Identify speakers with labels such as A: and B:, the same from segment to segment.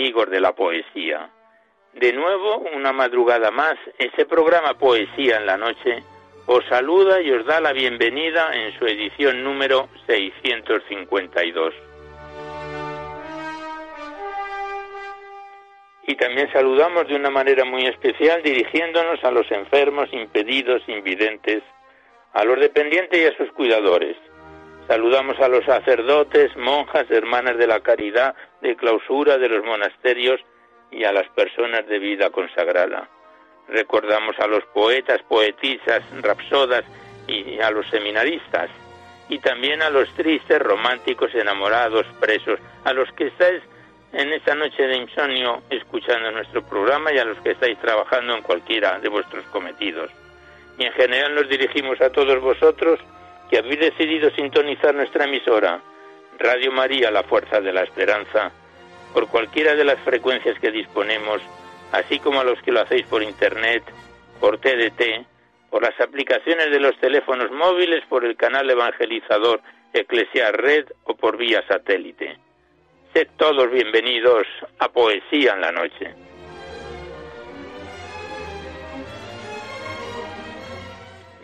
A: Amigos de la poesía. De nuevo, una madrugada más, ese programa Poesía en la Noche os saluda y os da la bienvenida en su edición número 652. Y también saludamos de una manera muy especial dirigiéndonos a los enfermos, impedidos, invidentes, a los dependientes y a sus cuidadores Saludamos a los sacerdotes, monjas, hermanas de la caridad, de clausura de los monasterios y a las personas de vida consagrada. Recordamos a los poetas, poetisas, rapsodas y a los seminaristas. Y también a los tristes, románticos, enamorados, presos, a los que estáis en esta noche de insomnio escuchando nuestro programa y a los que estáis trabajando en cualquiera de vuestros cometidos. Y en general nos dirigimos a todos vosotros que habéis decidido sintonizar nuestra emisora, Radio María, la Fuerza de la Esperanza, por cualquiera de las frecuencias que disponemos, así como a los que lo hacéis por Internet, por TDT, por las aplicaciones de los teléfonos móviles, por el canal evangelizador Eclesiar Red o por vía satélite. Sed todos bienvenidos a Poesía en la Noche.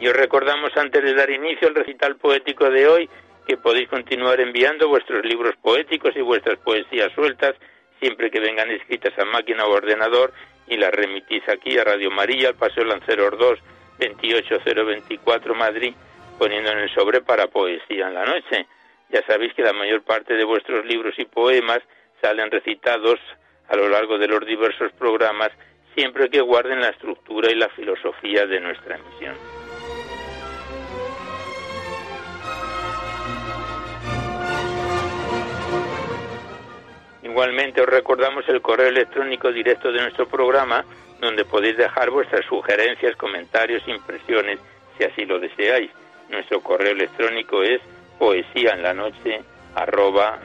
A: Y os recordamos antes de dar inicio al recital poético de hoy que podéis continuar enviando vuestros libros poéticos y vuestras poesías sueltas siempre que vengan escritas a máquina o ordenador y las remitís aquí a Radio María, al Paseo Lanceros 2, 28024 Madrid, poniendo en el sobre para poesía en la noche. Ya sabéis que la mayor parte de vuestros libros y poemas salen recitados a lo largo de los diversos programas siempre que guarden la estructura y la filosofía de nuestra emisión. Igualmente os recordamos el correo electrónico directo de nuestro programa, donde podéis dejar vuestras sugerencias, comentarios, impresiones, si así lo deseáis. Nuestro correo electrónico es poesía en la noche arroba.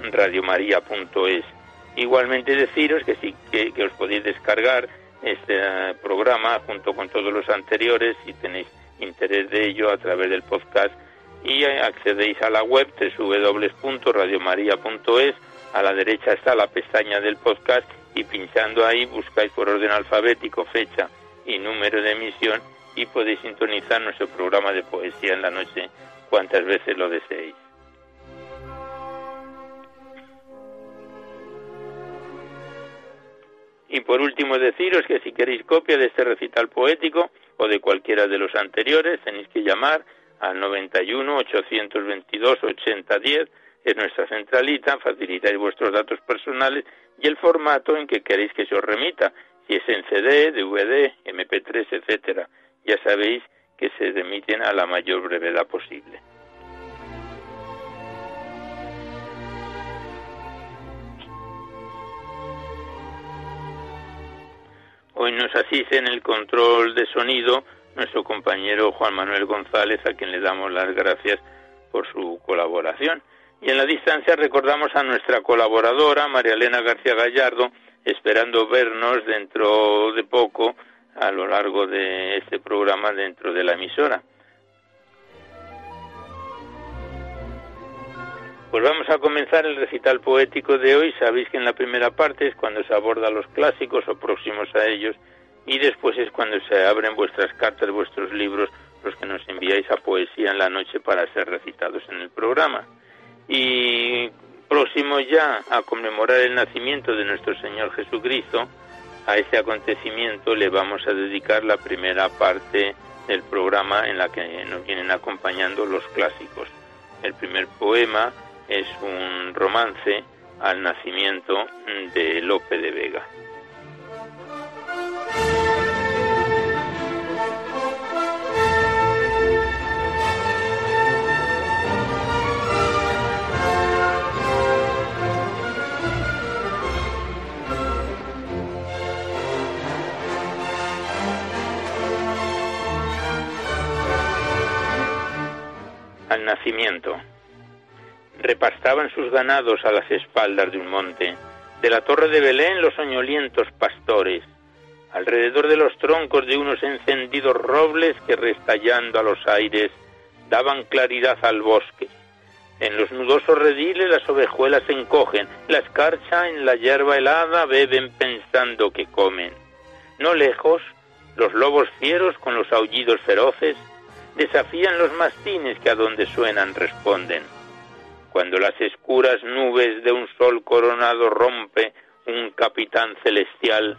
A: Igualmente deciros que, sí, que, que os podéis descargar este eh, programa junto con todos los anteriores si tenéis interés de ello a través del podcast y eh, accedéis a la web www.radiomaria.es a la derecha está la pestaña del podcast y pinchando ahí buscáis por orden alfabético fecha y número de emisión y podéis sintonizar nuestro programa de poesía en la noche cuantas veces lo deseéis. Y por último deciros que si queréis copia de este recital poético o de cualquiera de los anteriores tenéis que llamar al 91 822 8010 en nuestra centralita, facilitáis vuestros datos personales y el formato en que queréis que se os remita, si es en CD, DVD, MP3, etcétera. Ya sabéis que se remiten a la mayor brevedad posible. Hoy nos asiste en el control de sonido nuestro compañero Juan Manuel González, a quien le damos las gracias por su colaboración. Y en la distancia recordamos a nuestra colaboradora, María Elena García Gallardo, esperando vernos dentro de poco a lo largo de este programa dentro de la emisora. Pues vamos a comenzar el recital poético de hoy. Sabéis que en la primera parte es cuando se aborda los clásicos o próximos a ellos y después es cuando se abren vuestras cartas, vuestros libros, los que nos enviáis a poesía en la noche para ser recitados en el programa y próximo ya a conmemorar el nacimiento de nuestro Señor Jesucristo, a ese acontecimiento le vamos a dedicar la primera parte del programa en la que nos vienen acompañando los clásicos. El primer poema es un romance al nacimiento de Lope de Vega. El nacimiento. Repastaban sus ganados a las espaldas de un monte. De la torre de Belén los soñolientos pastores, alrededor de los troncos de unos encendidos robles que restallando a los aires daban claridad al bosque. En los nudosos rediles las ovejuelas se encogen, la escarcha en la hierba helada beben pensando que comen. No lejos, los lobos fieros con los aullidos feroces desafían los mastines que a donde suenan responden. Cuando las escuras nubes de un sol coronado rompe un capitán celestial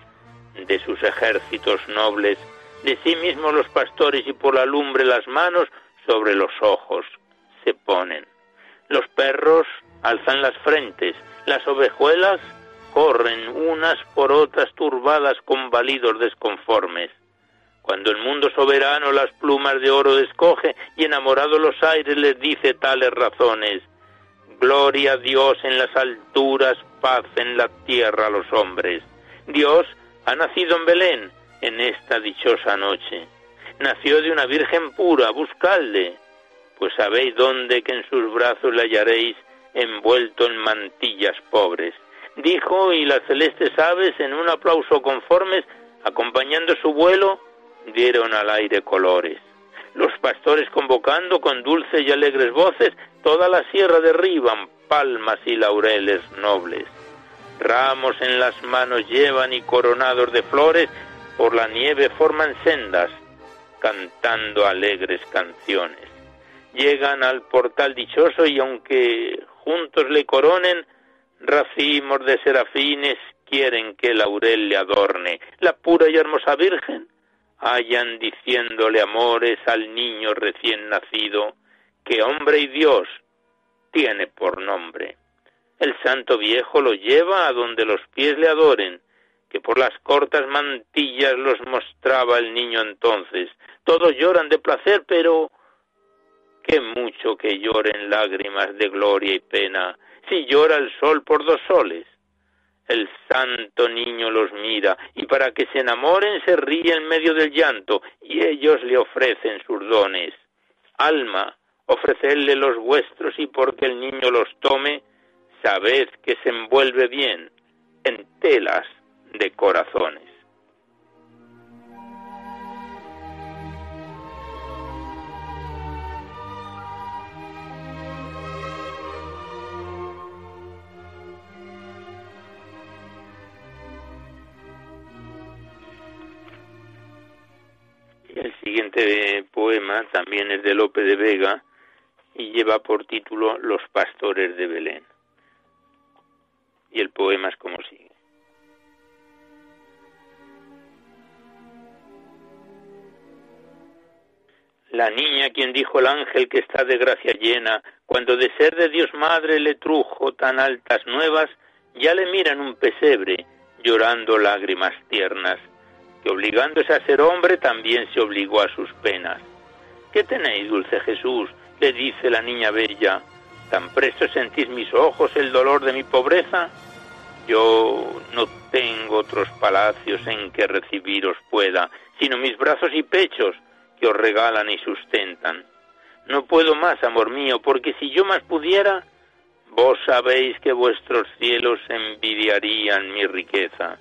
A: de sus ejércitos nobles, de sí mismos los pastores y por la lumbre las manos sobre los ojos se ponen. Los perros alzan las frentes, las ovejuelas corren unas por otras turbadas con validos desconformes. Cuando el mundo soberano las plumas de oro descoge y enamorado los aires les dice tales razones. Gloria a Dios en las alturas, paz en la tierra a los hombres. Dios ha nacido en Belén en esta dichosa noche. Nació de una virgen pura, buscadle, pues sabéis dónde que en sus brazos le hallaréis envuelto en mantillas pobres. Dijo y las celestes aves en un aplauso conformes, acompañando su vuelo, dieron al aire colores. Los pastores convocando con dulces y alegres voces, toda la sierra derriban palmas y laureles nobles. Ramos en las manos llevan y coronados de flores, por la nieve forman sendas, cantando alegres canciones. Llegan al portal dichoso y aunque juntos le coronen, racimos de serafines quieren que laurel le adorne. La pura y hermosa Virgen hayan diciéndole amores al niño recién nacido, que hombre y Dios tiene por nombre. El santo viejo lo lleva a donde los pies le adoren, que por las cortas mantillas los mostraba el niño entonces. Todos lloran de placer, pero qué mucho que lloren lágrimas de gloria y pena, si llora el sol por dos soles. El santo niño los mira y para que se enamoren se ríe en medio del llanto y ellos le ofrecen sus dones. Alma, ofrecerle los vuestros y porque el niño los tome, sabed que se envuelve bien en telas de corazones. Siguiente poema también es de Lope de Vega y lleva por título Los pastores de Belén y el poema es como sigue. La niña quien dijo el ángel que está de gracia llena, cuando de ser de Dios madre le trujo tan altas nuevas, ya le miran un pesebre, llorando lágrimas tiernas, que obligándose a ser hombre también se obligó a sus penas. ¿Qué tenéis, dulce Jesús? le dice la niña bella, ¿Tan presto sentís mis ojos el dolor de mi pobreza? Yo no tengo otros palacios en que recibiros pueda, sino mis brazos y pechos que os regalan y sustentan. No puedo más, amor mío, porque si yo más pudiera, vos sabéis que vuestros cielos envidiarían mi riqueza.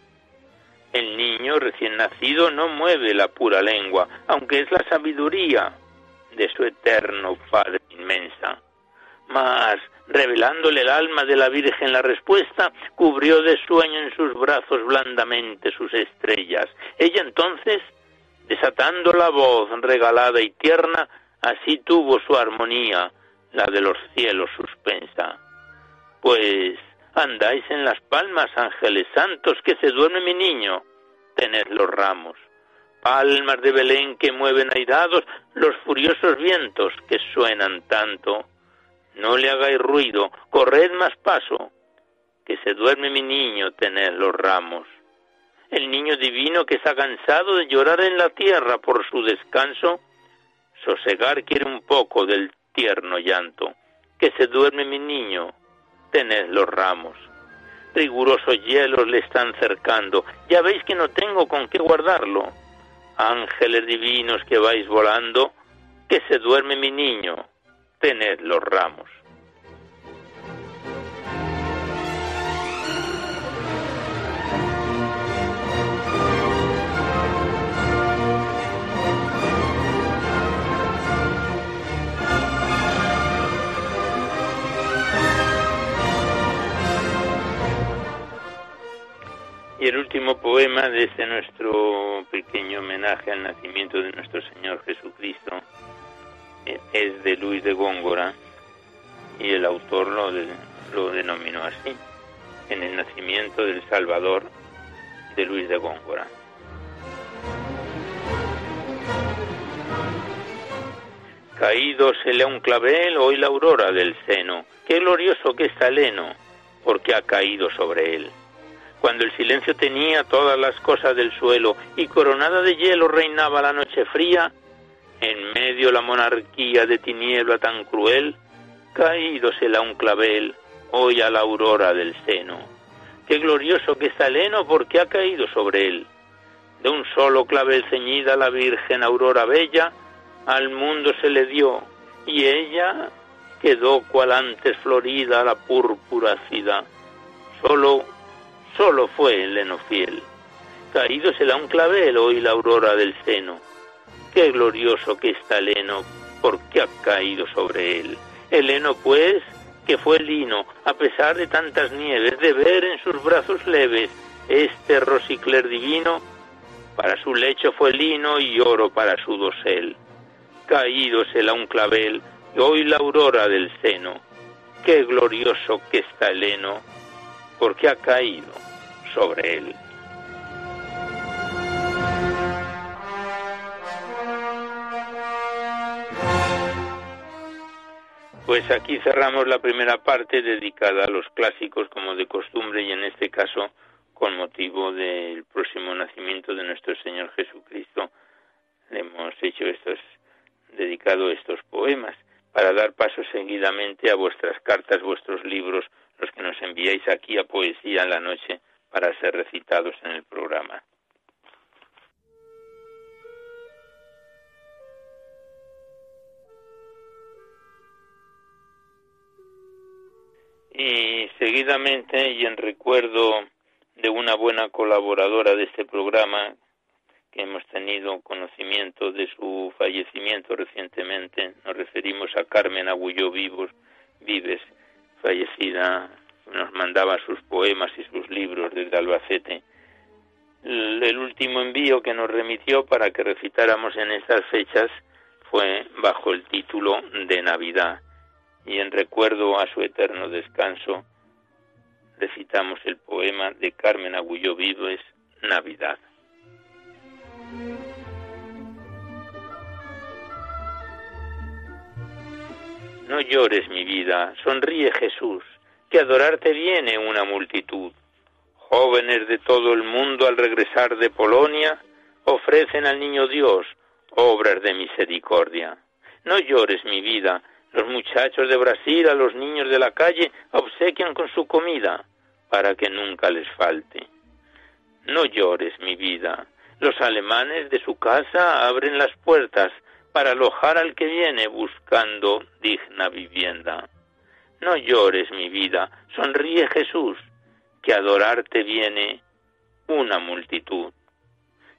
A: El niño recién nacido no mueve la pura lengua, aunque es la sabiduría de su eterno Padre inmensa mas revelándole el alma de la Virgen la respuesta, cubrió de sueño en sus brazos blandamente sus estrellas. Ella entonces, desatando la voz regalada y tierna, así tuvo su armonía, la de los cielos suspensa. Pues andáis en las palmas, ángeles santos, que se duerme mi niño, tened los ramos. Palmas de Belén que mueven airados los furiosos vientos que suenan tanto no le hagáis ruido, corred más paso, que se duerme mi niño, tened los ramos. El niño divino que está cansado de llorar en la tierra por su descanso, sosegar quiere un poco del tierno llanto. Que se duerme mi niño, tened los ramos. Rigurosos hielos le están cercando, ya veis que no tengo con qué guardarlo. Ángeles divinos que vais volando, que se duerme mi niño, tened los ramos. Y el último poema de este nuestro pequeño homenaje al nacimiento de nuestro Señor Jesucristo eh, es de Luis de Góngora y el autor lo, lo denominó así, en el nacimiento del Salvador de Luis de Góngora. Caído se le un clavel, hoy la aurora del seno, qué glorioso que está el porque ha caído sobre él cuando el silencio tenía todas las cosas del suelo y coronada de hielo reinaba la noche fría, en medio la monarquía de tiniebla tan cruel, caídosela un clavel, hoy a la aurora del seno. Qué glorioso que está el heno porque ha caído sobre él. De un solo clavel ceñida la Virgen Aurora Bella, al mundo se le dio, y ella quedó cual antes florida la púrpura ciudad. Solo solo fue el heno fiel. Caído se un clavel hoy la aurora del seno. Qué glorioso que está el heno, porque ha caído sobre él. El heno, pues, que fue lino, a pesar de tantas nieves, de ver en sus brazos leves este rosicler divino, para su lecho fue lino y oro para su dosel. Caído se un clavel, hoy la aurora del seno. Qué glorioso que está el heno, porque ha caído sobre él. Pues aquí cerramos la primera parte dedicada a los clásicos como de costumbre y en este caso con motivo del próximo nacimiento de nuestro Señor Jesucristo hemos hecho estos dedicado estos poemas para dar paso seguidamente a vuestras cartas, vuestros libros, los que nos enviáis aquí a Poesía en la Noche, para ser recitados en el programa. Y seguidamente, y en recuerdo de una buena colaboradora de este programa, que hemos tenido conocimiento de su fallecimiento recientemente, nos referimos a Carmen Agulló Vivos, Vives, fallecida nos mandaba sus poemas y sus libros desde Albacete. El último envío que nos remitió para que recitáramos en estas fechas fue bajo el título de Navidad y en recuerdo a su eterno descanso recitamos el poema de Carmen Agullo Vives, Navidad. No llores mi vida, sonríe Jesús, que adorarte viene una multitud. Jóvenes de todo el mundo al regresar de Polonia ofrecen al niño Dios obras de misericordia. No llores mi vida, los muchachos de Brasil a los niños de la calle obsequian con su comida para que nunca les falte. No llores mi vida, los alemanes de su casa abren las puertas para alojar al que viene buscando digna vivienda. No llores, mi vida, sonríe Jesús, que adorarte viene una multitud.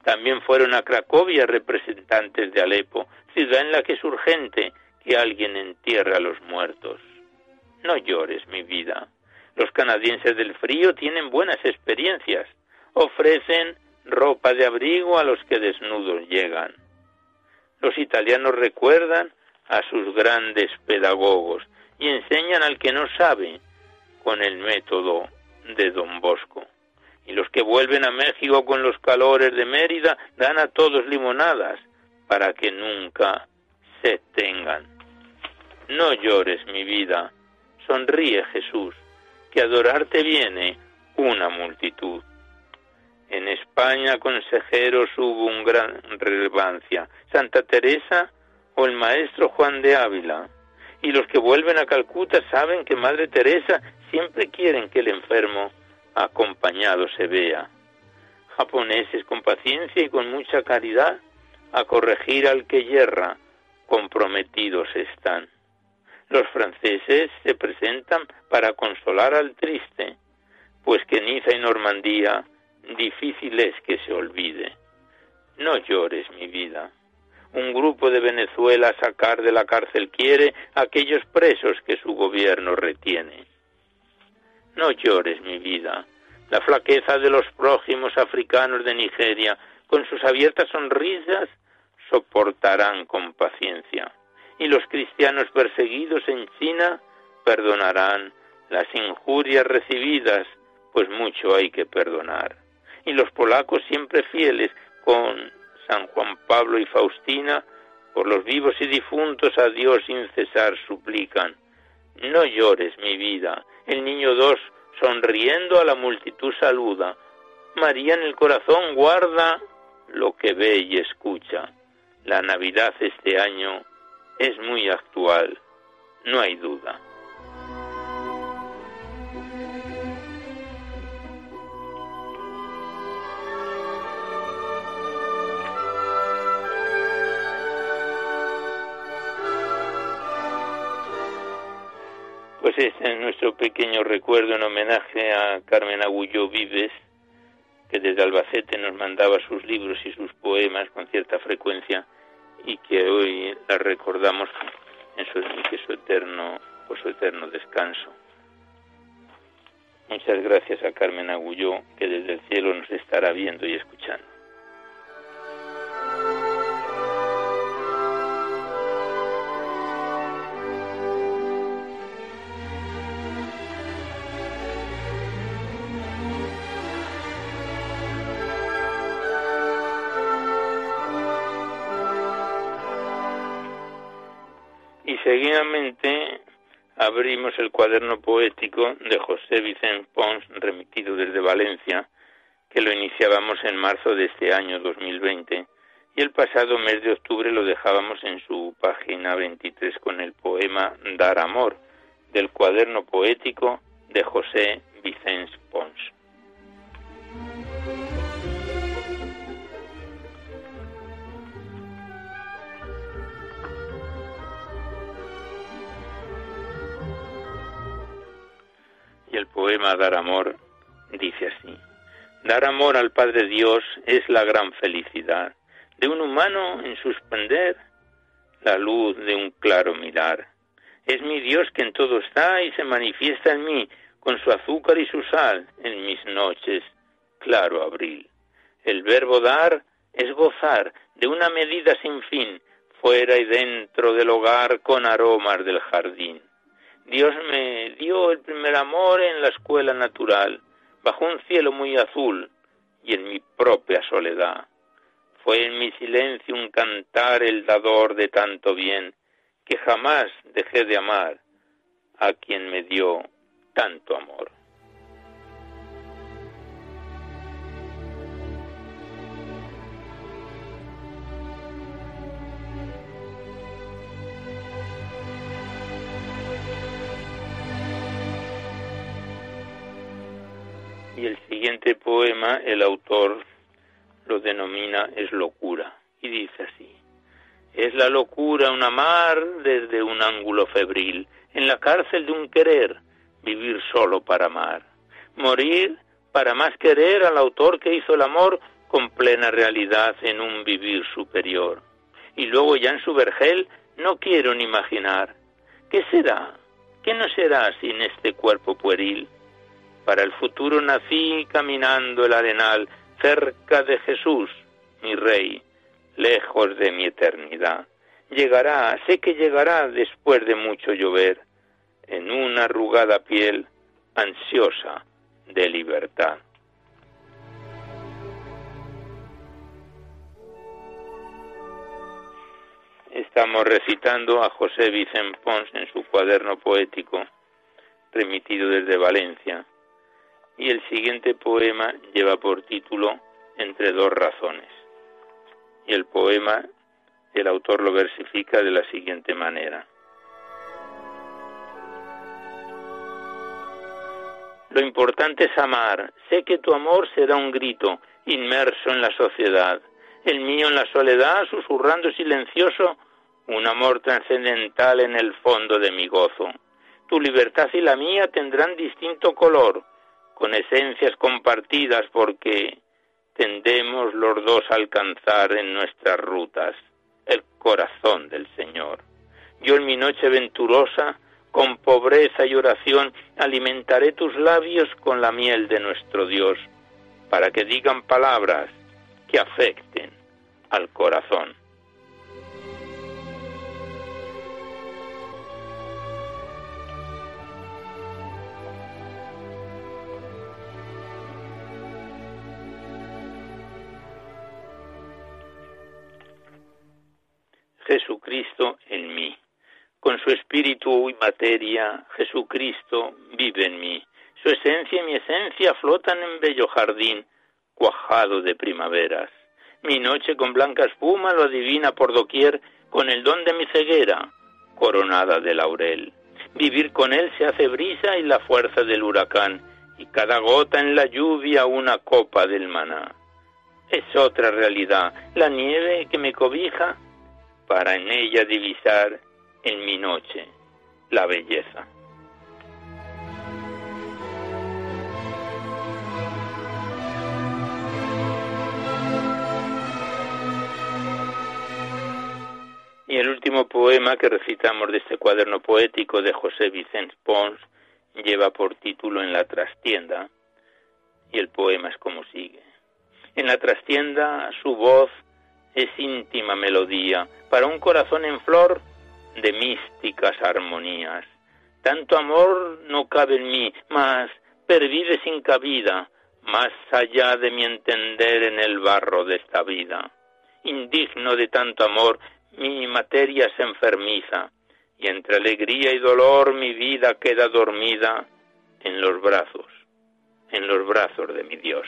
A: También fueron a Cracovia representantes de Alepo, ciudad en la que es urgente que alguien entierre a los muertos. No llores, mi vida. Los canadienses del frío tienen buenas experiencias. Ofrecen ropa de abrigo a los que desnudos llegan. Los italianos recuerdan a sus grandes pedagogos y enseñan al que no sabe con el método de Don Bosco. Y los que vuelven a México con los calores de Mérida dan a todos limonadas para que nunca se tengan. No llores, mi vida, sonríe Jesús, que adorarte viene una multitud. En España consejeros hubo un gran relevancia, Santa Teresa o el maestro Juan de Ávila y los que vuelven a Calcuta saben que Madre Teresa siempre quieren que el enfermo acompañado se vea. Japoneses con paciencia y con mucha caridad a corregir al que yerra, comprometidos están. Los franceses se presentan para consolar al triste, pues que Niza y Normandía difícil es que se olvide. No llores, mi vida. Un grupo de Venezuela sacar de la cárcel quiere a aquellos presos que su gobierno retiene. No llores, mi vida. La flaqueza de los prójimos africanos de Nigeria, con sus abiertas sonrisas, soportarán con paciencia. Y los cristianos perseguidos en China perdonarán las injurias recibidas, pues mucho hay que perdonar. Y los polacos siempre fieles con San Juan Pablo y Faustina, por los vivos y difuntos a Dios sin cesar suplican. No llores, mi vida. El niño dos, sonriendo a la multitud saluda. María en el corazón guarda lo que ve y escucha. La Navidad este año es muy actual, no hay duda. Pues este es nuestro pequeño recuerdo en homenaje a Carmen Agulló Vives, que desde Albacete nos mandaba sus libros y sus poemas con cierta frecuencia y que hoy la recordamos en su, eterno, por su eterno descanso. Muchas gracias a Carmen Agulló, que desde el cielo nos estará viendo y escuchando. Seguidamente abrimos el cuaderno poético de José Vicente Pons, remitido desde Valencia, que lo iniciábamos en marzo de este año 2020 y el pasado mes de octubre lo dejábamos en su página 23 con el poema Dar Amor del cuaderno poético de José Y el poema Dar Amor dice así. Dar amor al Padre Dios es la gran felicidad de un humano en suspender la luz de un claro mirar. Es mi Dios que en todo está y se manifiesta en mí con su azúcar y su sal en mis noches, claro abril. El verbo dar es gozar de una medida sin fin, fuera y dentro del hogar con aromas del jardín. Dios me dio el primer amor en la escuela natural, bajo un cielo muy azul y en mi propia soledad. Fue en mi silencio un cantar el dador de tanto bien, que jamás dejé de amar a quien me dio tanto amor. Siguiente poema el autor lo denomina es locura y dice así es la locura un amar desde un ángulo febril en la cárcel de un querer vivir solo para amar morir para más querer al autor que hizo el amor con plena realidad en un vivir superior. Y luego ya en su vergel no quiero ni imaginar. Qué será qué no será sin este cuerpo pueril para el futuro nací caminando el arenal cerca de Jesús, mi Rey, lejos de mi eternidad. Llegará, sé que llegará después de mucho llover, en una arrugada piel ansiosa de libertad. Estamos recitando a José Vicente Pons en su cuaderno poético, remitido desde Valencia, y el siguiente poema lleva por título Entre dos razones. Y el poema, el autor lo versifica de la siguiente manera. Lo importante es amar. Sé que tu amor será un grito inmerso en la sociedad. El mío en la soledad, susurrando silencioso, un amor trascendental en el fondo de mi gozo. Tu libertad y la mía tendrán distinto color, con esencias compartidas porque tendemos los dos a alcanzar en nuestras rutas el corazón del Señor. Yo en mi noche venturosa, con pobreza y oración, alimentaré tus labios con la miel de nuestro Dios, para que digan palabras que afecten al corazón. Jesucristo en mí. Con su espíritu y materia, Jesucristo vive en mí. Su esencia y mi esencia flotan en bello jardín, cuajado de primaveras. Mi noche con blanca espuma lo adivina por doquier con el don de mi ceguera, coronada de laurel. Vivir con él se hace brisa y la fuerza del huracán, y cada gota en la lluvia una copa del maná. Es otra realidad, la nieve que me cobija para en ella divisar en mi noche la belleza. Y el último poema que recitamos de este cuaderno poético de José Vicente Pons lleva por título En la trastienda y el poema es como sigue. En la trastienda su voz es íntima melodía para un corazón en flor de místicas armonías. Tanto amor no cabe en mí, mas pervive sin cabida, más allá de mi entender en el barro de esta vida. Indigno de tanto amor, mi materia se enfermiza, y entre alegría y dolor mi vida queda dormida en los brazos, en los brazos de mi Dios.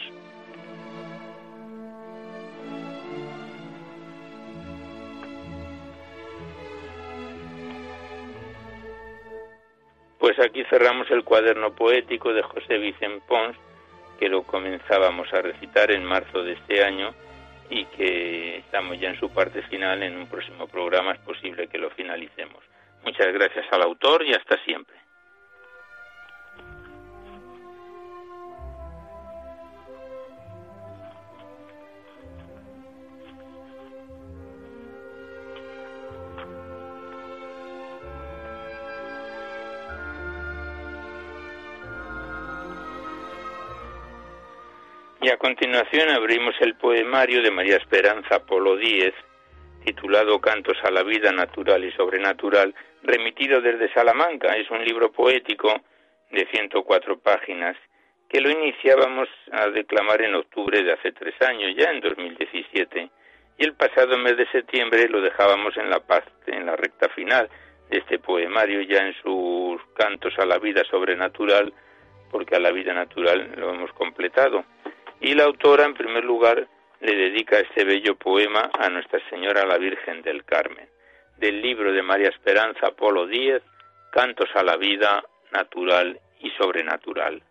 A: Pues aquí cerramos el cuaderno poético de José Vicente Pons, que lo comenzábamos a recitar en marzo de este año y que estamos ya en su parte final. En un próximo programa es posible que lo finalicemos. Muchas gracias al autor y hasta siempre. A continuación abrimos el poemario de María Esperanza Polo Díez, titulado Cantos a la vida natural y sobrenatural, remitido desde Salamanca. Es un libro poético de 104 páginas que lo iniciábamos a declamar en octubre de hace tres años, ya en 2017, y el pasado mes de septiembre lo dejábamos en la paz, en la recta final de este poemario, ya en sus cantos a la vida sobrenatural, porque a la vida natural lo hemos completado. Y la autora, en primer lugar, le dedica este bello poema a Nuestra Señora la Virgen del Carmen, del libro de María Esperanza Polo Díez, Cantos a la Vida Natural y Sobrenatural.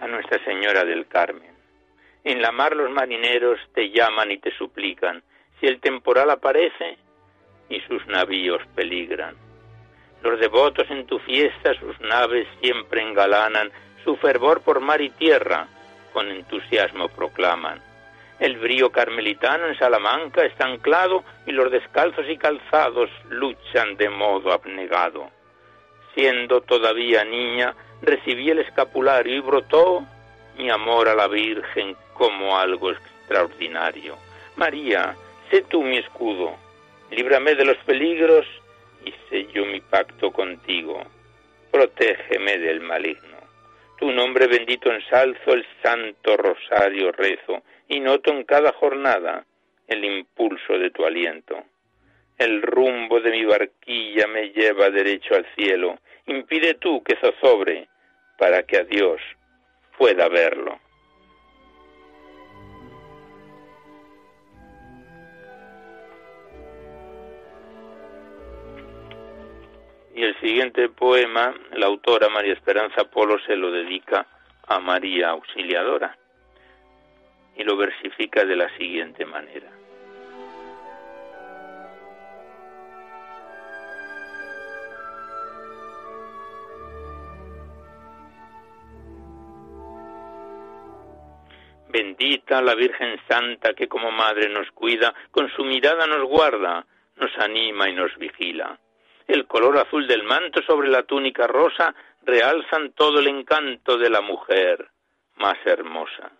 A: A Nuestra Señora del Carmen. En la mar los marineros te llaman y te suplican, si el temporal aparece y sus navíos peligran. Los devotos en tu fiesta sus naves siempre engalanan, su fervor por mar y tierra con entusiasmo proclaman. El brío carmelitano en Salamanca está anclado y los descalzos y calzados luchan de modo abnegado. Siendo todavía niña, recibí el escapulario y brotó mi amor a la Virgen como algo extraordinario. María, sé tú mi escudo, líbrame de los peligros y sello mi pacto contigo. Protégeme del maligno. Tu nombre bendito ensalzo, el santo rosario rezo, y noto en cada jornada el impulso de tu aliento. El rumbo de mi barquilla me lleva derecho al cielo. Impide tú que zozobre para que a Dios pueda verlo. Y el siguiente poema, la autora María Esperanza Polo se lo dedica a María Auxiliadora y lo versifica de la siguiente manera. Bendita la Virgen Santa que como madre nos cuida, con su mirada nos guarda, nos anima y nos vigila. El color azul del manto sobre la túnica rosa realzan todo el encanto de la mujer más hermosa.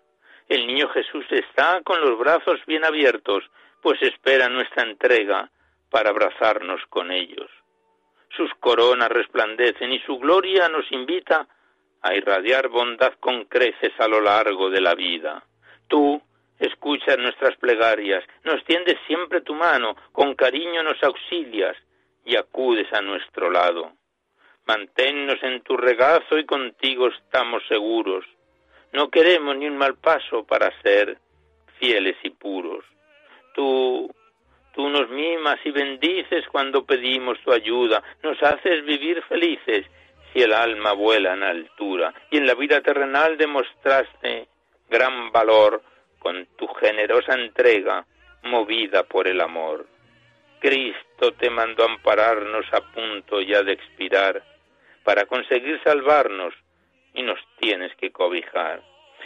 A: El niño Jesús está con los brazos bien abiertos, pues espera nuestra entrega para abrazarnos con ellos. Sus coronas resplandecen y su gloria nos invita a irradiar bondad con creces a lo largo de la vida. Tú escuchas nuestras plegarias, nos tiendes siempre tu mano, con cariño nos auxilias y acudes a nuestro lado. Manténnos en tu regazo y contigo estamos seguros. No queremos ni un mal paso para ser fieles y puros. Tú, tú nos mimas y bendices cuando pedimos tu ayuda, nos haces vivir felices si el alma vuela en altura, y en la vida terrenal demostraste gran valor con tu generosa entrega, movida por el amor. Cristo te mandó ampararnos a punto ya de expirar, para conseguir salvarnos, y nos tienes que cobijar.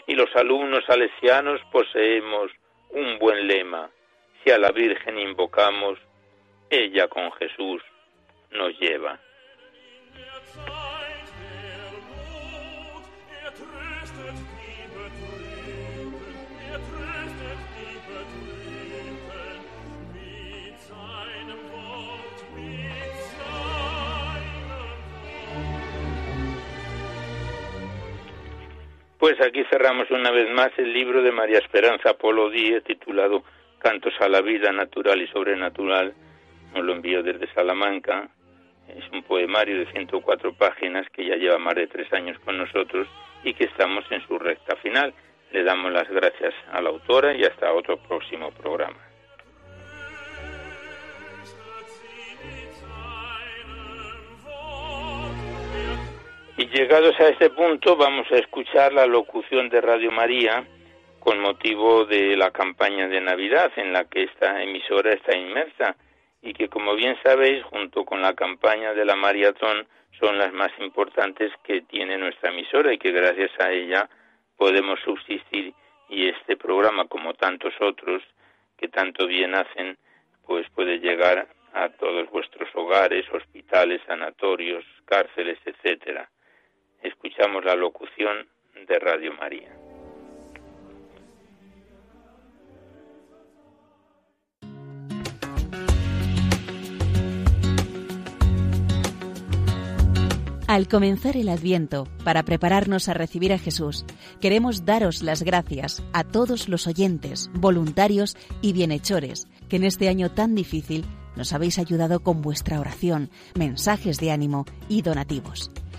A: Y los alumnos salesianos poseemos un buen lema. Si a la Virgen invocamos, ella con Jesús nos lleva. Pues aquí cerramos una vez más el libro de María Esperanza Polo Díez titulado Cantos a la vida natural y sobrenatural. Nos lo envío desde Salamanca. Es un poemario de 104 páginas que ya lleva más de tres años con nosotros y que estamos en su recta final. Le damos las gracias a la autora y hasta otro próximo programa. Y llegados a este punto vamos a escuchar la locución de Radio María con motivo de la campaña de Navidad en la que esta emisora está inmersa y que como bien sabéis junto con la campaña de la maratón son las más importantes que tiene nuestra emisora y que gracias a ella podemos subsistir. Y este programa como tantos otros que tanto bien hacen pues puede llegar a todos vuestros hogares, hospitales, sanatorios, cárceles, etcétera escuchamos la locución de Radio María.
B: Al comenzar el Adviento, para prepararnos a recibir a Jesús, queremos daros las gracias a todos los oyentes, voluntarios y bienhechores que en este año tan difícil nos habéis ayudado con vuestra oración, mensajes de ánimo y donativos.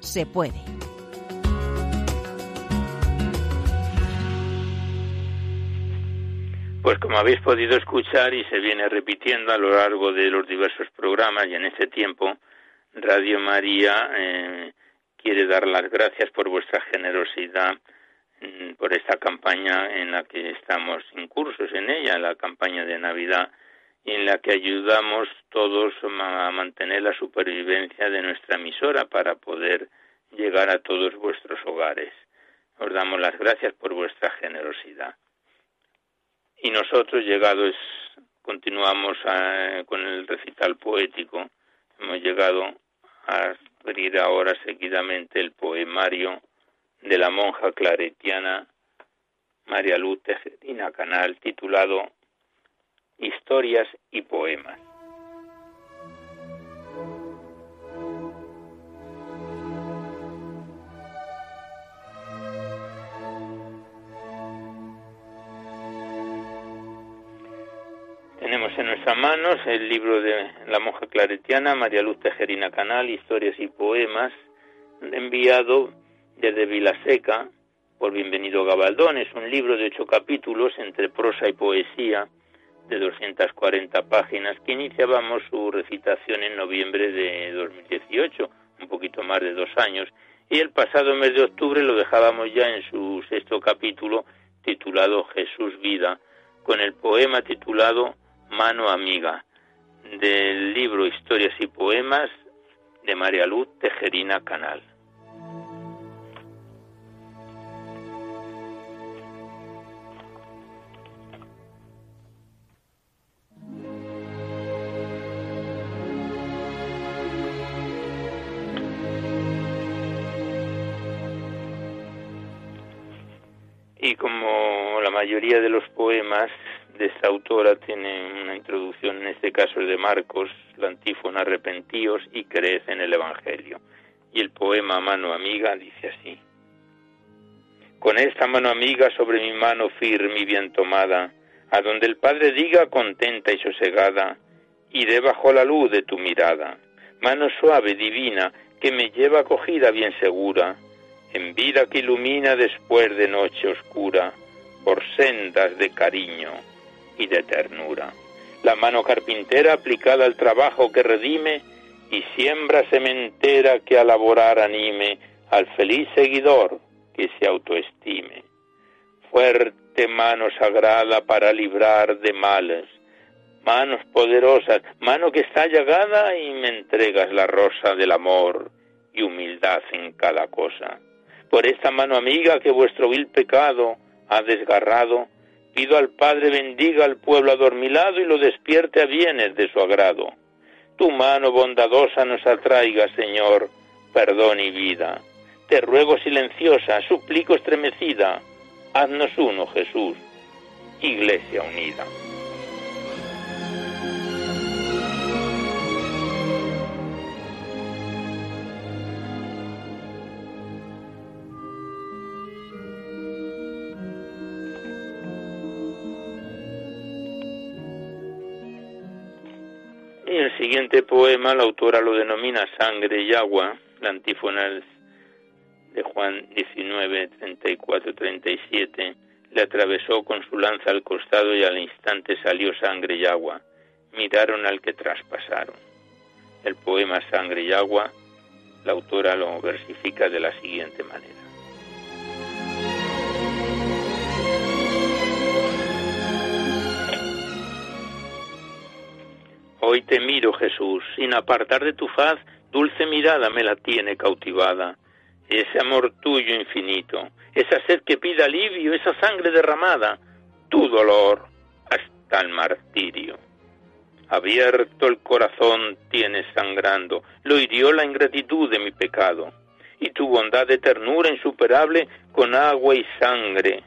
B: se puede.
A: Pues como habéis podido escuchar y se viene repitiendo a lo largo de los diversos programas y en este tiempo, Radio María eh, quiere dar las gracias por vuestra generosidad mm, por esta campaña en la que estamos incursos en ella, la campaña de Navidad y en la que ayudamos todos a mantener la supervivencia de nuestra emisora para poder llegar a todos vuestros hogares. Os damos las gracias por vuestra generosidad. Y nosotros, llegados, continuamos con el recital poético. Hemos llegado a abrir ahora seguidamente el poemario de la monja claretiana María Luz Tejerina Canal, titulado Historias y Poemas. Tenemos en nuestras manos el libro de la monja claretiana María Luz Tejerina Canal, Historias y Poemas, enviado desde Vilaseca por Bienvenido Gabaldón. Es un libro de ocho capítulos entre prosa y poesía de 240 páginas que iniciábamos su recitación en noviembre de 2018, un poquito más de dos años, y el pasado mes de octubre lo dejábamos ya en su sexto capítulo titulado Jesús Vida, con el poema titulado Mano Amiga, del libro Historias y Poemas de María Luz Tejerina Canal. Y como la mayoría de los poemas de esta autora tienen una introducción, en este caso de Marcos, la antífona arrepentíos y creed en el Evangelio. Y el poema Mano Amiga dice así. Con esta mano amiga sobre mi mano firme y bien tomada, a donde el Padre diga contenta y sosegada, iré bajo la luz de tu mirada, mano suave, divina, que me lleva acogida bien segura, en vida que ilumina después de noche oscura, por sendas de cariño y de ternura. La mano carpintera aplicada al trabajo que redime y siembra sementera que a laborar anime al feliz seguidor que se autoestime. Fuerte mano sagrada para librar de males, manos poderosas, mano que está llagada y me entregas la rosa del amor y humildad en cada cosa. Por esta mano amiga que vuestro vil pecado ha desgarrado, Pido al Padre bendiga al pueblo adormilado y lo despierte a bienes de su agrado. Tu mano bondadosa nos atraiga, Señor, perdón y vida. Te ruego silenciosa, suplico estremecida, haznos uno, Jesús, Iglesia unida. Siguiente poema, la autora lo denomina Sangre y Agua, la antífona de Juan 19, 34, 37, le atravesó con su lanza al costado y al instante salió sangre y agua. Miraron al que traspasaron. El poema Sangre y Agua, la autora lo versifica de la siguiente manera. Hoy te miro, Jesús, sin apartar de tu faz, dulce mirada me la tiene cautivada. Ese amor tuyo infinito, esa sed que pide alivio, esa sangre derramada, tu dolor hasta el martirio. Abierto el corazón tienes sangrando, lo hirió la ingratitud de mi pecado, y tu bondad de ternura insuperable con agua y sangre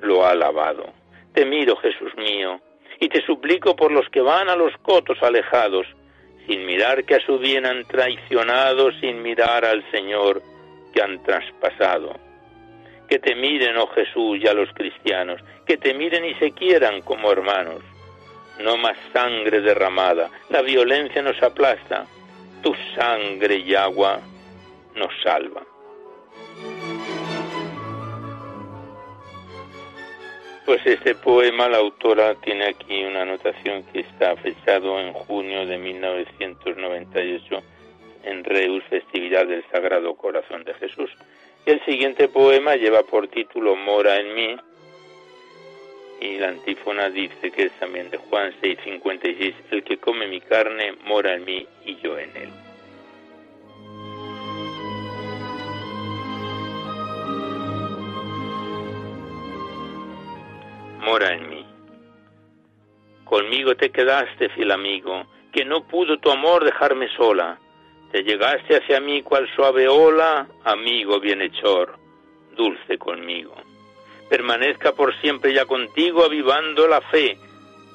A: lo ha lavado. Te miro, Jesús mío, y te suplico por los que van a los cotos alejados, sin mirar que a su bien han traicionado, sin mirar al Señor que han traspasado. Que te miren, oh Jesús, y a los cristianos, que te miren y se quieran como hermanos. No más sangre derramada, la violencia nos aplasta, tu sangre y agua nos salva. Pues este poema la autora tiene aquí una anotación que está fechado en junio de 1998 en Reus, festividad del Sagrado Corazón de Jesús. Y el siguiente poema lleva por título Mora en mí y la antífona dice que es también de Juan 6:56, el que come mi carne mora en mí y yo en él. Mora en mí. Conmigo te quedaste, fiel amigo, que no pudo tu amor dejarme sola. Te llegaste hacia mí cual suave ola, amigo bienhechor, dulce conmigo. Permanezca por siempre ya contigo, avivando la fe,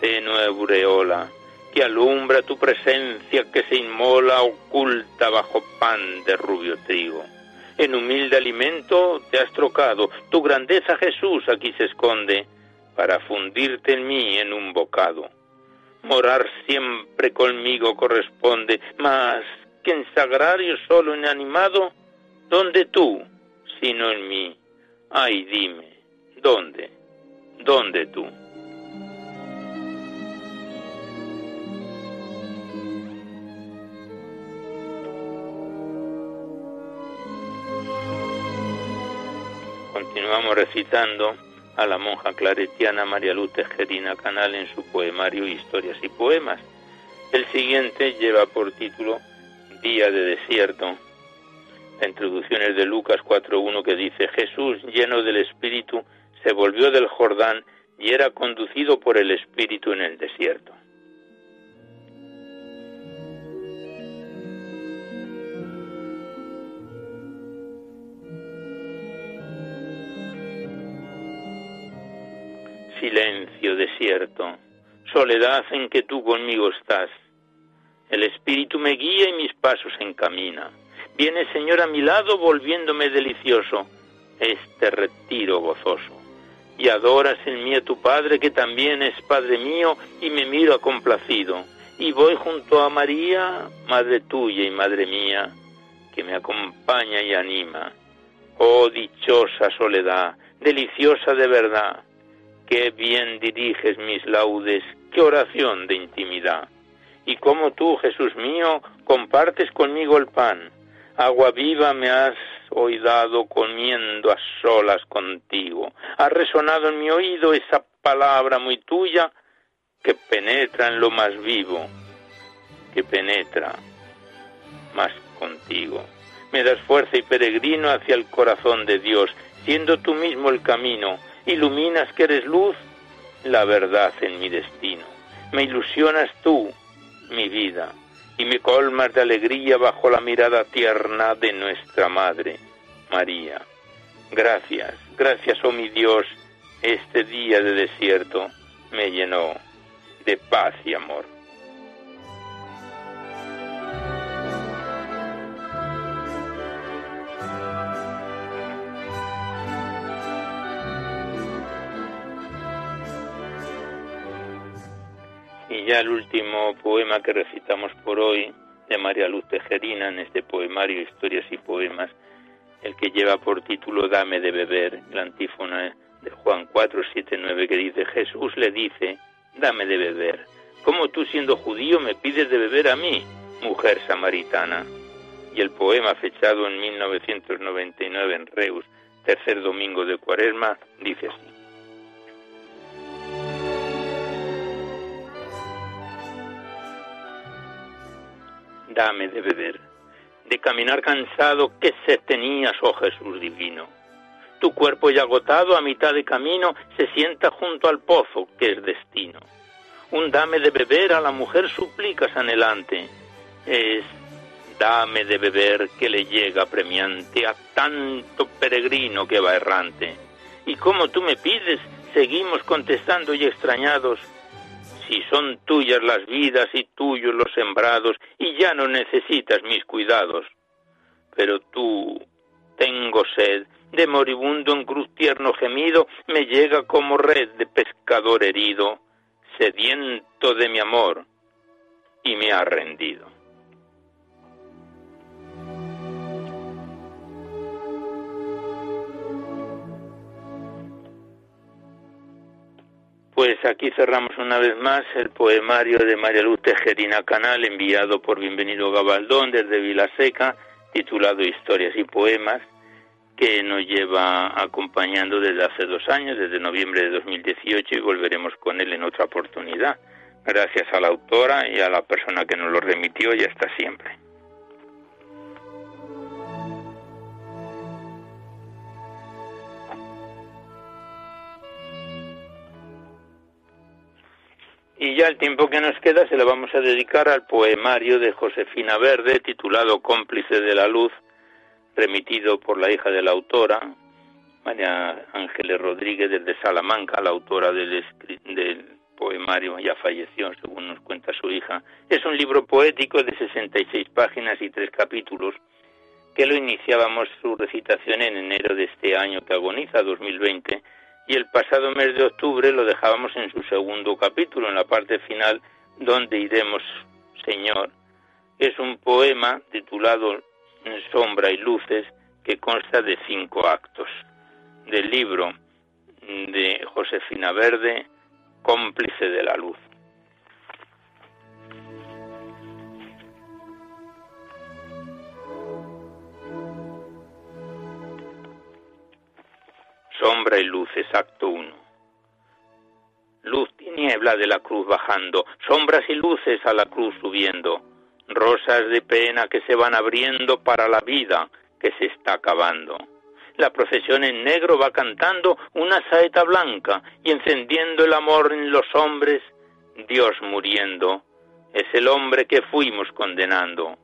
A: tenue aureola, que alumbra tu presencia, que se inmola oculta bajo pan de rubio trigo. En humilde alimento te has trocado, tu grandeza Jesús aquí se esconde, para fundirte en mí en un bocado. Morar siempre conmigo corresponde, mas que en sagrario solo inanimado, ¿dónde tú, sino en mí? Ay, dime, ¿dónde? ¿Dónde tú? Continuamos recitando a la monja claretiana María Luz Tejerina Canal en su poemario Historias y Poemas. El siguiente lleva por título Día de Desierto. La introducción es de Lucas 4.1 que dice, Jesús, lleno del Espíritu, se volvió del Jordán y era conducido por el Espíritu en el desierto. Silencio, desierto, soledad en que tú conmigo estás. El Espíritu me guía y mis pasos encamina. Viene Señor a mi lado volviéndome delicioso este retiro gozoso. Y adoras en mí a tu Padre que también es Padre mío y me miro complacido. Y voy junto a María, Madre tuya y Madre mía, que me acompaña y anima. Oh dichosa soledad, deliciosa de verdad, qué bien diriges mis laudes, qué oración de intimidad. Y como tú, Jesús mío, compartes conmigo el pan, agua viva me has hoy dado comiendo a solas contigo. Ha resonado en mi oído esa palabra muy tuya que penetra en lo más vivo, que penetra más contigo. Me das fuerza y peregrino hacia el corazón de Dios, siendo tú mismo el camino, iluminas que eres luz, la verdad en mi destino. Me ilusionas tú, mi vida, y me colmas de alegría bajo la mirada tierna de nuestra Madre, María. Gracias, gracias, oh mi Dios, este día de desierto me llenó de paz y amor. Ya el último poema que recitamos por hoy de María Luz Tejerina en este poemario Historias y Poemas, el que lleva por título Dame de beber, la antífona de Juan 4, 7, 9, que dice, Jesús le dice, dame de beber. ¿Cómo tú siendo judío me pides de beber a mí, mujer samaritana? Y el poema fechado en 1999 en Reus, tercer domingo de Cuaresma, dice así. Dame de beber. De caminar cansado, ¿qué sed tenías, oh Jesús divino? Tu cuerpo ya agotado a mitad de camino se sienta junto al pozo, que es destino. Un dame de beber a la mujer suplicas anhelante. Es dame de beber que le llega premiante a tanto peregrino que va errante. Y como tú me pides, seguimos contestando y extrañados, si son tuyas las vidas y tuyos los sembrados, y ya no necesitas mis cuidados. Pero tú, tengo sed, de moribundo en cruz tierno gemido, me llega como red de pescador herido, sediento de mi amor, y me ha rendido. Pues aquí cerramos una vez más el poemario de María Luz Tejerina Canal, enviado por Bienvenido Gabaldón desde Vilaseca, titulado Historias y Poemas, que nos lleva acompañando desde hace dos años, desde noviembre de 2018, y volveremos con él en otra oportunidad. Gracias a la autora y a la persona que nos lo remitió y hasta siempre. Ya el tiempo que nos queda se lo vamos a dedicar al poemario de Josefina Verde titulado Cómplice de la Luz, remitido por la hija de la autora, María Ángeles Rodríguez desde Salamanca, la autora del, del poemario, ya falleció, según nos cuenta su hija. Es un libro poético de 66 páginas y tres capítulos, que lo iniciábamos su recitación en enero de este año que agoniza, 2020, y el pasado mes de octubre lo dejábamos en su segundo capítulo, en la parte final, donde iremos, Señor. Es un poema titulado Sombra y Luces que consta de cinco actos. Del libro de Josefina Verde, Cómplice de la Luz. Sombra y luces, acto 1. Luz y niebla de la cruz bajando, sombras y luces a la cruz subiendo, rosas de pena que se van abriendo para la vida que se está acabando. La procesión en negro va cantando una saeta blanca y encendiendo el amor en los hombres, Dios muriendo, es el hombre que fuimos condenando.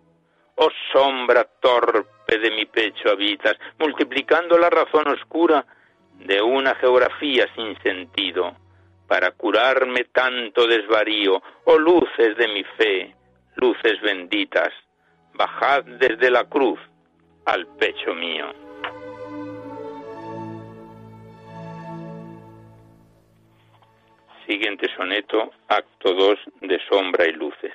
A: Oh sombra torpe de mi pecho habitas, multiplicando la razón oscura de una geografía sin sentido, para curarme tanto desvarío, oh luces de mi fe, luces benditas, bajad desde la cruz al pecho mío. Siguiente soneto, acto 2 de sombra y luces.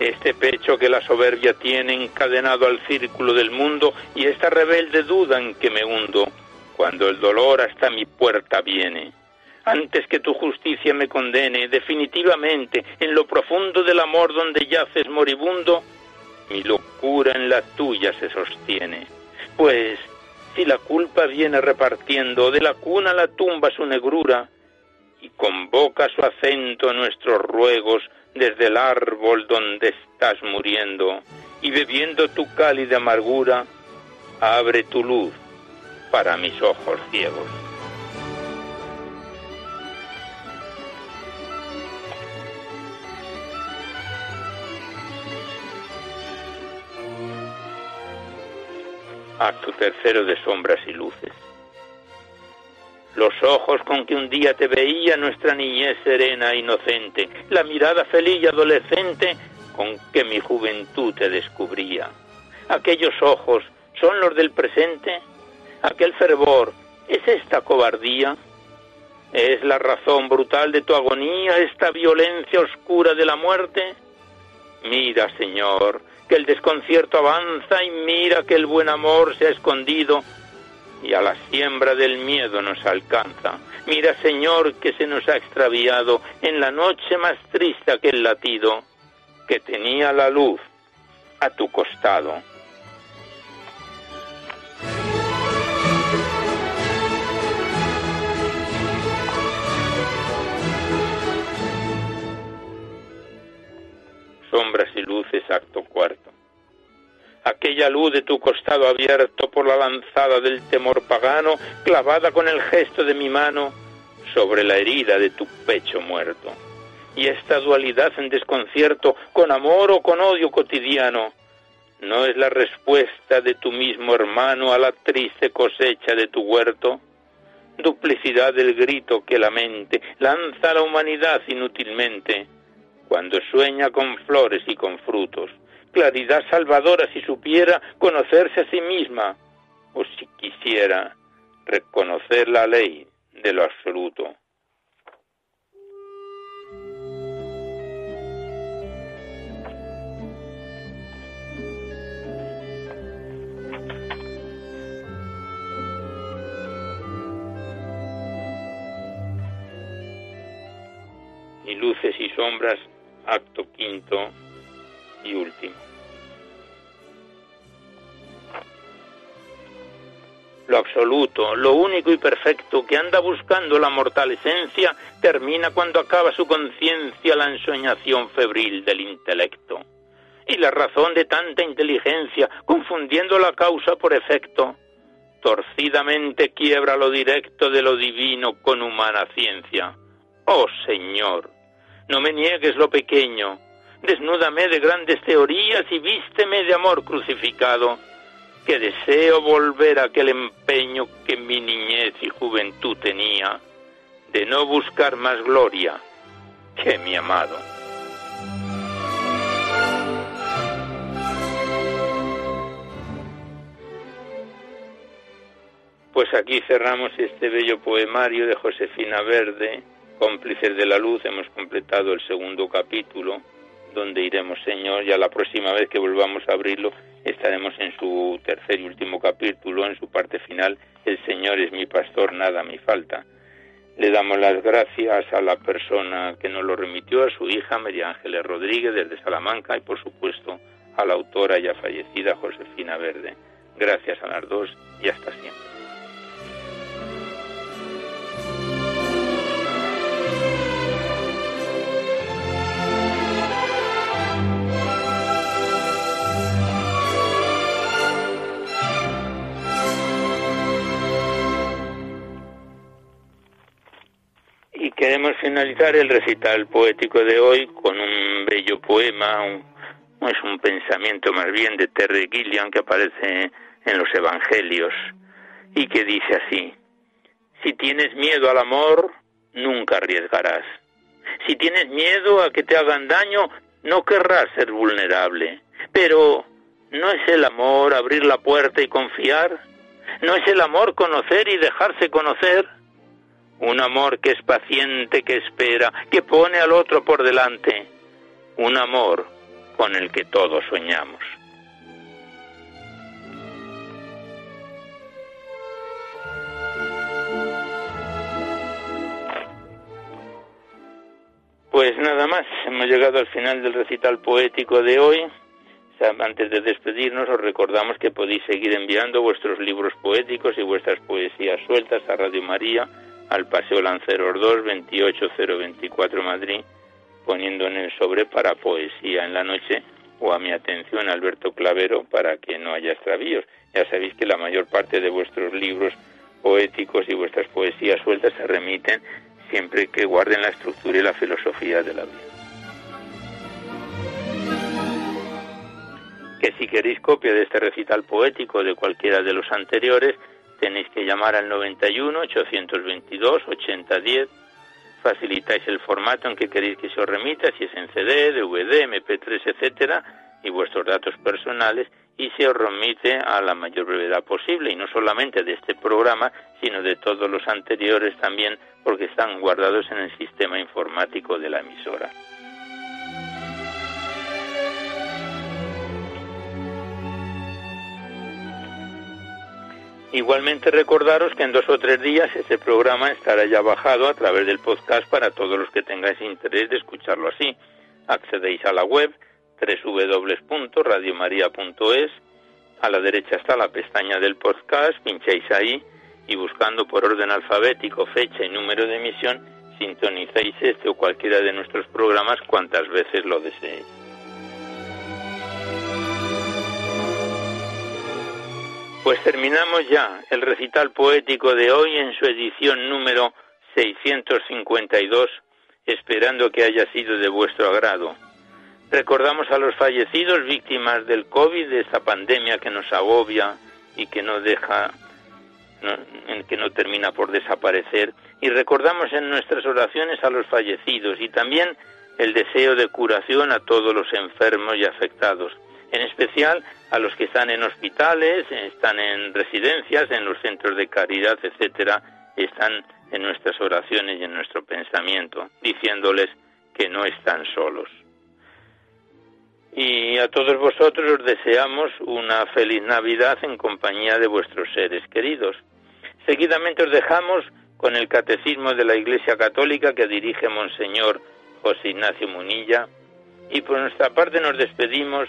A: Este pecho que la soberbia tiene encadenado al círculo del mundo y esta rebelde duda en que me hundo cuando el dolor hasta mi puerta viene. Antes que tu justicia me condene definitivamente en lo profundo del amor donde yaces moribundo, mi locura en la tuya se sostiene. Pues si la culpa viene repartiendo de la cuna a la tumba su negrura y convoca su acento a nuestros ruegos, desde el árbol donde estás muriendo y bebiendo tu cálida amargura, abre tu luz para mis ojos ciegos. Acto tercero de sombras y luces los ojos con que un día te veía nuestra niñez serena e inocente, la mirada feliz y adolescente con que mi juventud te descubría. Aquellos ojos son los del presente, aquel fervor es esta cobardía, es la razón brutal de tu agonía, esta violencia oscura de la muerte. Mira, Señor, que el desconcierto avanza y mira que el buen amor se ha escondido y a la siembra del miedo nos alcanza. Mira, Señor, que se nos ha extraviado en la noche más triste aquel latido que tenía la luz a tu costado. Sombras y luces, acto cuarto aquella luz de tu costado abierto por la lanzada del temor pagano, clavada con el gesto de mi mano sobre la herida de tu pecho muerto. Y esta dualidad en desconcierto, con amor o con odio cotidiano, ¿no es la respuesta de tu mismo hermano a la triste cosecha de tu huerto? Duplicidad del grito que la mente lanza a la humanidad inútilmente, cuando sueña con flores y con frutos, claridad salvadora si supiera conocerse a sí misma o si quisiera reconocer la ley de lo absoluto. Y luces y sombras, acto quinto, y último. Lo absoluto, lo único y perfecto que anda buscando la mortal esencia, termina cuando acaba su conciencia la ensoñación febril del intelecto. Y la razón de tanta inteligencia, confundiendo la causa por efecto, torcidamente quiebra lo directo de lo divino con humana ciencia. Oh Señor, no me niegues lo pequeño, desnúdame de grandes teorías y vísteme de amor crucificado, que deseo volver a aquel empeño que mi niñez y juventud tenía, de no buscar más gloria que mi amado. Pues aquí cerramos este bello poemario de Josefina Verde, cómplices de la luz. Hemos completado el segundo capítulo, donde iremos, Señor, ya la próxima vez que volvamos a abrirlo estaremos en su tercer y último capítulo, en su parte final, El Señor es mi pastor, nada me falta. Le damos las gracias a la persona que nos lo remitió, a su hija María Ángeles Rodríguez desde Salamanca y por supuesto a la autora ya fallecida Josefina Verde. Gracias a las dos y hasta siempre. Queremos finalizar el recital poético de hoy con un bello poema, es un pensamiento más bien de Terry Gilliam que aparece en los Evangelios y que dice así, si tienes miedo al amor, nunca arriesgarás. Si tienes miedo a que te hagan daño, no querrás ser vulnerable. Pero, ¿no es el amor abrir la puerta y confiar? ¿No es el amor conocer y dejarse conocer? Un amor que es paciente, que espera, que pone al otro por delante, un amor con el que todos soñamos. Pues nada más, hemos llegado al final del recital poético de hoy. Antes de despedirnos, os recordamos que podéis seguir enviando vuestros libros poéticos y vuestras poesías sueltas a Radio María al Paseo Lanceros 2, 28024 Madrid, poniendo en el sobre para poesía en la noche o a mi atención Alberto Clavero para que no haya extravíos. Ya sabéis que la mayor parte de vuestros libros poéticos y vuestras poesías sueltas se remiten siempre que guarden la estructura y la filosofía de la vida. Que si queréis copia de este recital poético de cualquiera de los anteriores, tenéis que llamar al 91 822 8010 facilitáis el formato en que queréis que se os remita, si es en CD, DVD, MP3, etcétera, y vuestros datos personales y se os remite a la mayor brevedad posible y no solamente de este programa, sino de todos los anteriores también porque están guardados en el sistema informático de la emisora. Igualmente recordaros que en dos o tres días este programa estará ya bajado a través del podcast para todos los que tengáis interés de escucharlo así. Accedéis a la web www.radiomaria.es, a la derecha está la pestaña del podcast, pincháis ahí y buscando por orden alfabético fecha y número de emisión, sintonizáis este o cualquiera de nuestros programas cuantas veces lo deseéis. Pues terminamos ya el recital poético de hoy en su edición número 652, esperando que haya sido de vuestro agrado. Recordamos a los fallecidos víctimas del COVID, de esta pandemia que nos agobia y que no deja, que no termina por desaparecer. Y recordamos en nuestras oraciones a los fallecidos y también el deseo de curación a todos los enfermos y afectados en especial a los que están en hospitales, están en residencias, en los centros de caridad, etcétera, están en nuestras oraciones y en nuestro pensamiento, diciéndoles que no están solos. Y a todos vosotros os deseamos una feliz Navidad en compañía de vuestros seres queridos. Seguidamente os dejamos con el Catecismo de la Iglesia Católica que dirige Monseñor José Ignacio Munilla y por nuestra parte nos despedimos